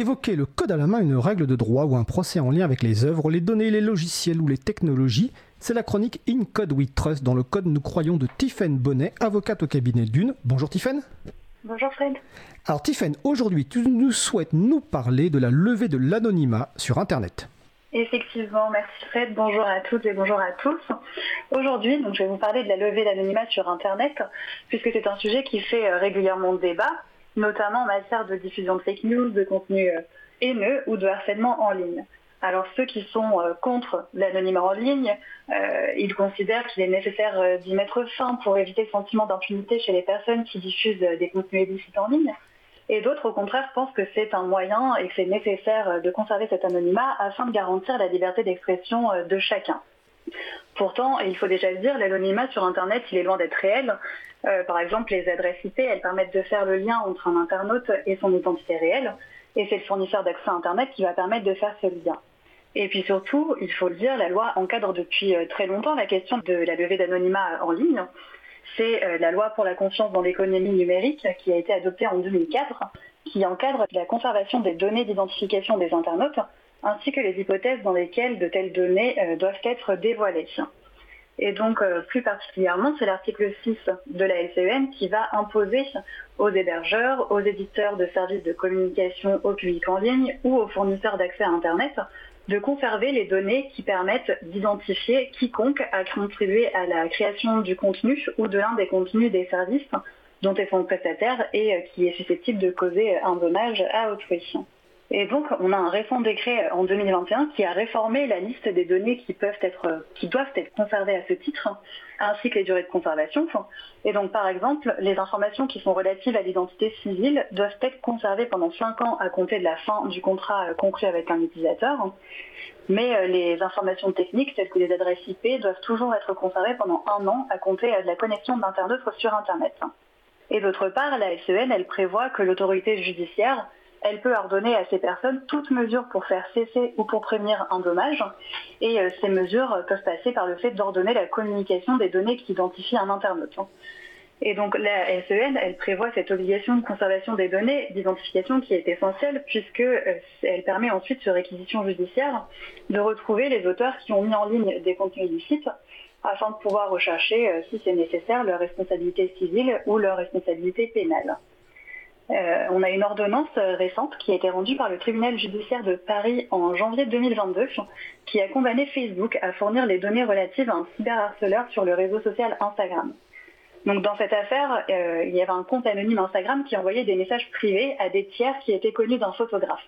évoquer le code à la main, une règle de droit ou un procès en lien avec les œuvres, les données, les logiciels ou les technologies. C'est la chronique In Code We Trust dans le code nous croyons de Tiffaine Bonnet, avocate au cabinet d'une. Bonjour Tiffaine. Bonjour Fred. Alors Tiffaine, aujourd'hui tu nous souhaites nous parler de la levée de l'anonymat sur Internet. Effectivement, merci Fred. Bonjour à toutes et bonjour à tous. Aujourd'hui, donc, je vais vous parler de la levée d'anonymat sur Internet, puisque c'est un sujet qui fait euh, régulièrement débat, notamment en matière de diffusion de fake news, de contenu euh, haineux ou de harcèlement en ligne. Alors ceux qui sont euh, contre l'anonymat en ligne, ils considèrent qu'il est nécessaire d'y mettre fin pour éviter le sentiment d'impunité chez les personnes qui diffusent des contenus illicites en ligne. Et d'autres, au contraire, pensent que c'est un moyen et que c'est nécessaire euh, de conserver cet anonymat afin de garantir la liberté d'expression euh, de chacun. Pourtant, il faut déjà le dire, l'anonymat sur Internet, il est loin d'être réel. Euh, par exemple, les adresses IP, elles permettent de faire le lien entre un internaute et son identité réelle. Et c'est le fournisseur d'accès à Internet qui va permettre de faire ce lien. Et puis surtout, il faut le dire, la loi encadre depuis très longtemps la question de la levée d'anonymat en ligne c'est euh, la loi pour la confiance dans l'économie numérique qui a été adoptée en 2004, qui encadre la conservation des données d'identification des internautes, ainsi que les hypothèses dans lesquelles de telles données euh, doivent être dévoilées. Et donc, euh, plus particulièrement, c'est l'article 6 de la LCEN qui va imposer aux hébergeurs, aux éditeurs de services de communication au public en ligne ou aux fournisseurs d'accès à Internet de conserver les données qui permettent d'identifier quiconque a contribué à la création du contenu ou de l'un des contenus des services dont ils sont prestataires et euh, qui est susceptible de causer un dommage à autrui. Et donc, on a un récent décret en 2021 qui a réformé la liste des données qui, peuvent être, qui doivent être conservées à ce titre, ainsi que les durées de conservation. Et donc, par exemple, les informations qui sont relatives à l'identité civile doivent être conservées pendant 5 ans à compter de la fin du contrat euh, conclu avec un utilisateur. Mais euh, les informations techniques, telles que les adresses IP, doivent toujours être conservées pendant un an à compter euh, de la connexion d'internet sur Internet. Et d'autre part, la SEN, elle prévoit que l'autorité judiciaire elle peut ordonner à ces personnes toute mesure pour faire cesser ou pour prévenir un dommage. Et euh, ces mesures peuvent passer par le fait d'ordonner la communication des données qui identifient un internaute. Et donc la SEN, elle prévoit cette obligation de conservation des données d'identification qui est essentielle puisque euh, elle permet ensuite sur réquisition judiciaire de retrouver les auteurs qui ont mis en ligne des contenus illicites afin de pouvoir rechercher, euh, si c'est nécessaire, leur responsabilité civile ou leur responsabilité pénale. Euh, on a une ordonnance euh, récente qui a été rendue par le tribunal judiciaire de Paris en janvier 2022 qui a condamné Facebook à fournir les données relatives à un cyberharceleur sur le réseau social Instagram. Donc dans cette affaire, euh, il y avait un compte anonyme Instagram qui envoyait des messages privés à des tiers qui étaient connus d'un photographe.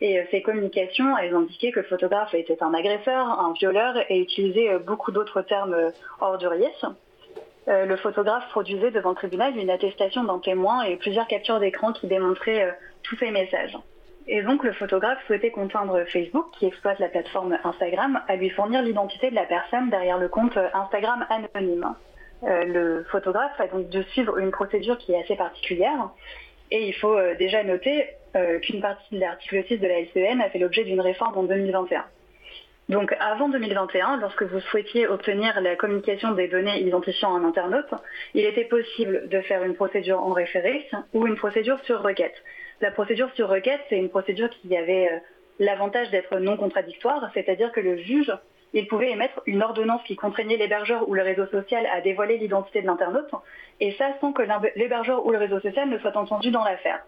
Et ces communications, elles indiquaient que le photographe était un agresseur, un violeur et utilisait beaucoup d'autres termes orduriers. Euh, le photographe produisait devant le tribunal une attestation d'un témoin et plusieurs captures d'écran qui démontraient euh, tous ces messages. Et donc le photographe souhaitait contraindre Facebook, qui exploite la plateforme Instagram, à lui fournir l'identité de la personne derrière le compte Instagram anonyme. Euh, le photographe a donc de suivre une procédure qui est assez particulière. Et il faut déjà noter qu'une partie de l'article 6 de la LCN a fait l'objet d'une réforme en 2021. Donc avant 2021, lorsque vous souhaitiez obtenir la communication des données identifiant un internaute, il était possible de faire une procédure en référé ou une procédure sur requête. La procédure sur requête, c'est une procédure qui avait euh, l'avantage d'être non contradictoire, c'est-à-dire que le juge, il pouvait émettre une ordonnance qui contraignait l'hébergeur ou le réseau social à dévoiler l'identité de l'internaute, et ça sans que l'hébergeur ou le réseau social ne soit entendu dans l'affaire.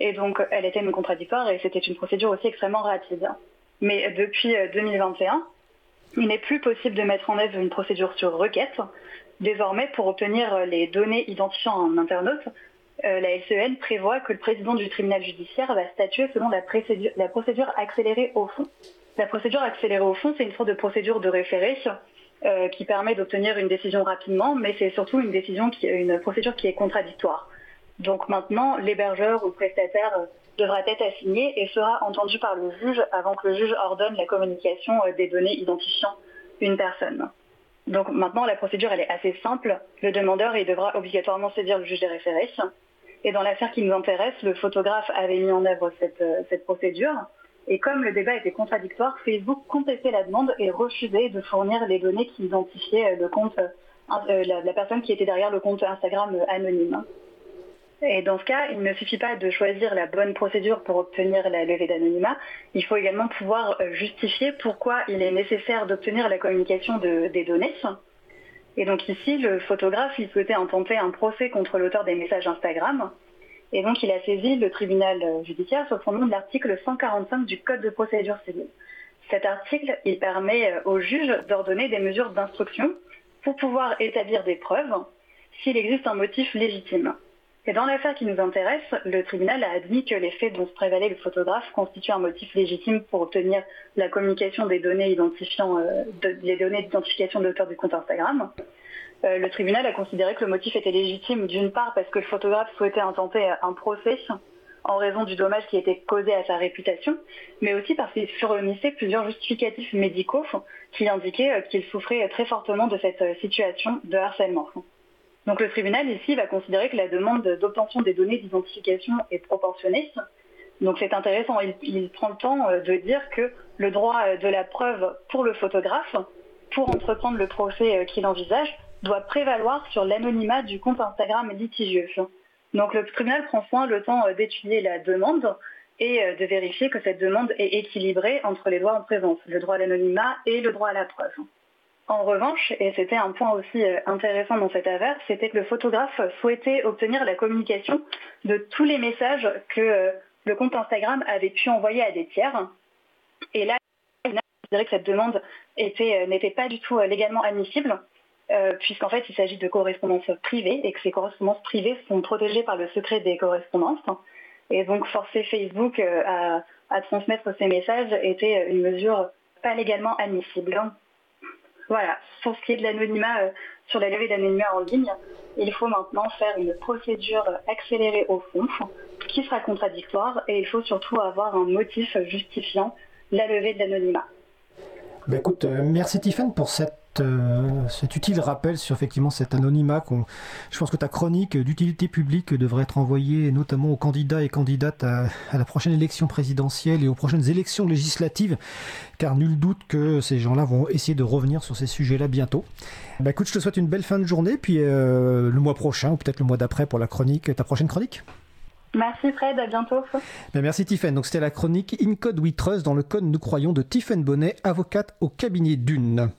Et donc, elle était non contradictoire et c'était une procédure aussi extrêmement rapide. Mais depuis 2021, euh, il n'est plus possible de mettre en œuvre une procédure sur requête. Désormais, pour obtenir euh, les données identifiant un internaute, euh, la LCN prévoit que le président du tribunal judiciaire va statuer selon la, procédure, accélérée au fond. La procédure accélérée au fond, c'est une sorte de procédure de référé qui permet d'obtenir une décision rapidement, mais c'est surtout une, décision une procédure qui est contradictoire. Donc maintenant, l'hébergeur ou prestataire devra être assigné et sera entendu par le juge avant que le juge ordonne la communication euh, des données identifiant une personne. Donc maintenant, la procédure elle est assez simple. Le demandeur il devra obligatoirement saisir le juge des référés. Et dans l'affaire qui nous intéresse, le photographe avait mis en œuvre cette, euh, procédure. Et comme le débat était contradictoire, Facebook contestait la demande et refusait de fournir les données qui identifiaient euh, la personne qui était derrière le compte Instagram anonyme. Et dans ce cas, il ne suffit pas de choisir la bonne procédure pour obtenir la levée d'anonymat, il faut également pouvoir euh, justifier pourquoi il est nécessaire d'obtenir la communication des données. Et donc ici, le photographe, il souhaitait intenter un procès contre l'auteur des messages Instagram. Et donc il a saisi le tribunal euh, judiciaire sur fondement de l'article 145 du Code de procédure civile. Cet article, il permet euh, au juge d'ordonner des mesures d'instruction pour pouvoir établir des preuves s'il existe un motif légitime. Et dans l'affaire qui nous intéresse, le tribunal a admis que les faits dont se prévalait le photographe constituent un motif légitime pour obtenir la communication des données identifiant euh, données d'identification de l'auteur du compte Instagram. Euh, le tribunal a considéré que le motif était légitime d'une part parce que le photographe souhaitait intenter un procès en raison du dommage qui était causé à sa réputation, mais aussi parce qu'il fournissait plusieurs justificatifs médicaux qui indiquaient euh, qu'il souffrait très fortement de cette situation de harcèlement. Donc le tribunal ici va considérer que la demande d'obtention des données d'identification est proportionnée. Donc c'est intéressant, il, prend le temps euh, de dire que le droit euh, de la preuve pour le photographe, pour entreprendre le procès euh, qu'il envisage, doit prévaloir sur l'anonymat du compte Instagram litigieux. Donc le tribunal prend soin le temps d'étudier la demande et de vérifier que cette demande est équilibrée entre les droits en présence, le droit à l'anonymat et le droit à la preuve. En revanche, et c'était un point aussi euh, intéressant dans cette affaire, c'était que le photographe souhaitait obtenir la communication de tous les messages que euh, le compte Instagram avait pu envoyer à des tiers. Et là, il considéré que cette demande euh, n'était pas du tout légalement admissible, puisqu'en fait il s'agit de correspondances privées et que ces correspondances privées sont protégées par le secret des correspondances. Et donc forcer Facebook à transmettre ces messages était une mesure pas légalement admissible. Voilà, pour ce qui est de l'anonymat, euh, sur la levée d'anonymat en ligne, il faut maintenant faire une procédure accélérée au fond qui sera contradictoire et il faut surtout avoir un motif justifiant la levée de l'anonymat. Ben écoute, euh, merci Tiffany pour cette euh, cet utile rappel sur effectivement cet anonymat. je pense que ta chronique d'utilité publique devrait être envoyée notamment aux candidats et candidates à, la prochaine élection présidentielle et aux prochaines élections législatives, car nul doute que ces gens-là vont essayer de revenir sur ces sujets-là bientôt. Bah écoute, je te souhaite une belle fin de journée, puis euh, le mois prochain ou peut-être le mois d'après pour la chronique, ta prochaine chronique. Merci Fred, à bientôt. Ben, merci Tiffen. Donc c'était la chronique In Code We Trust dans le code nous croyons de Tiffen Bonnet, avocate au cabinet d'une.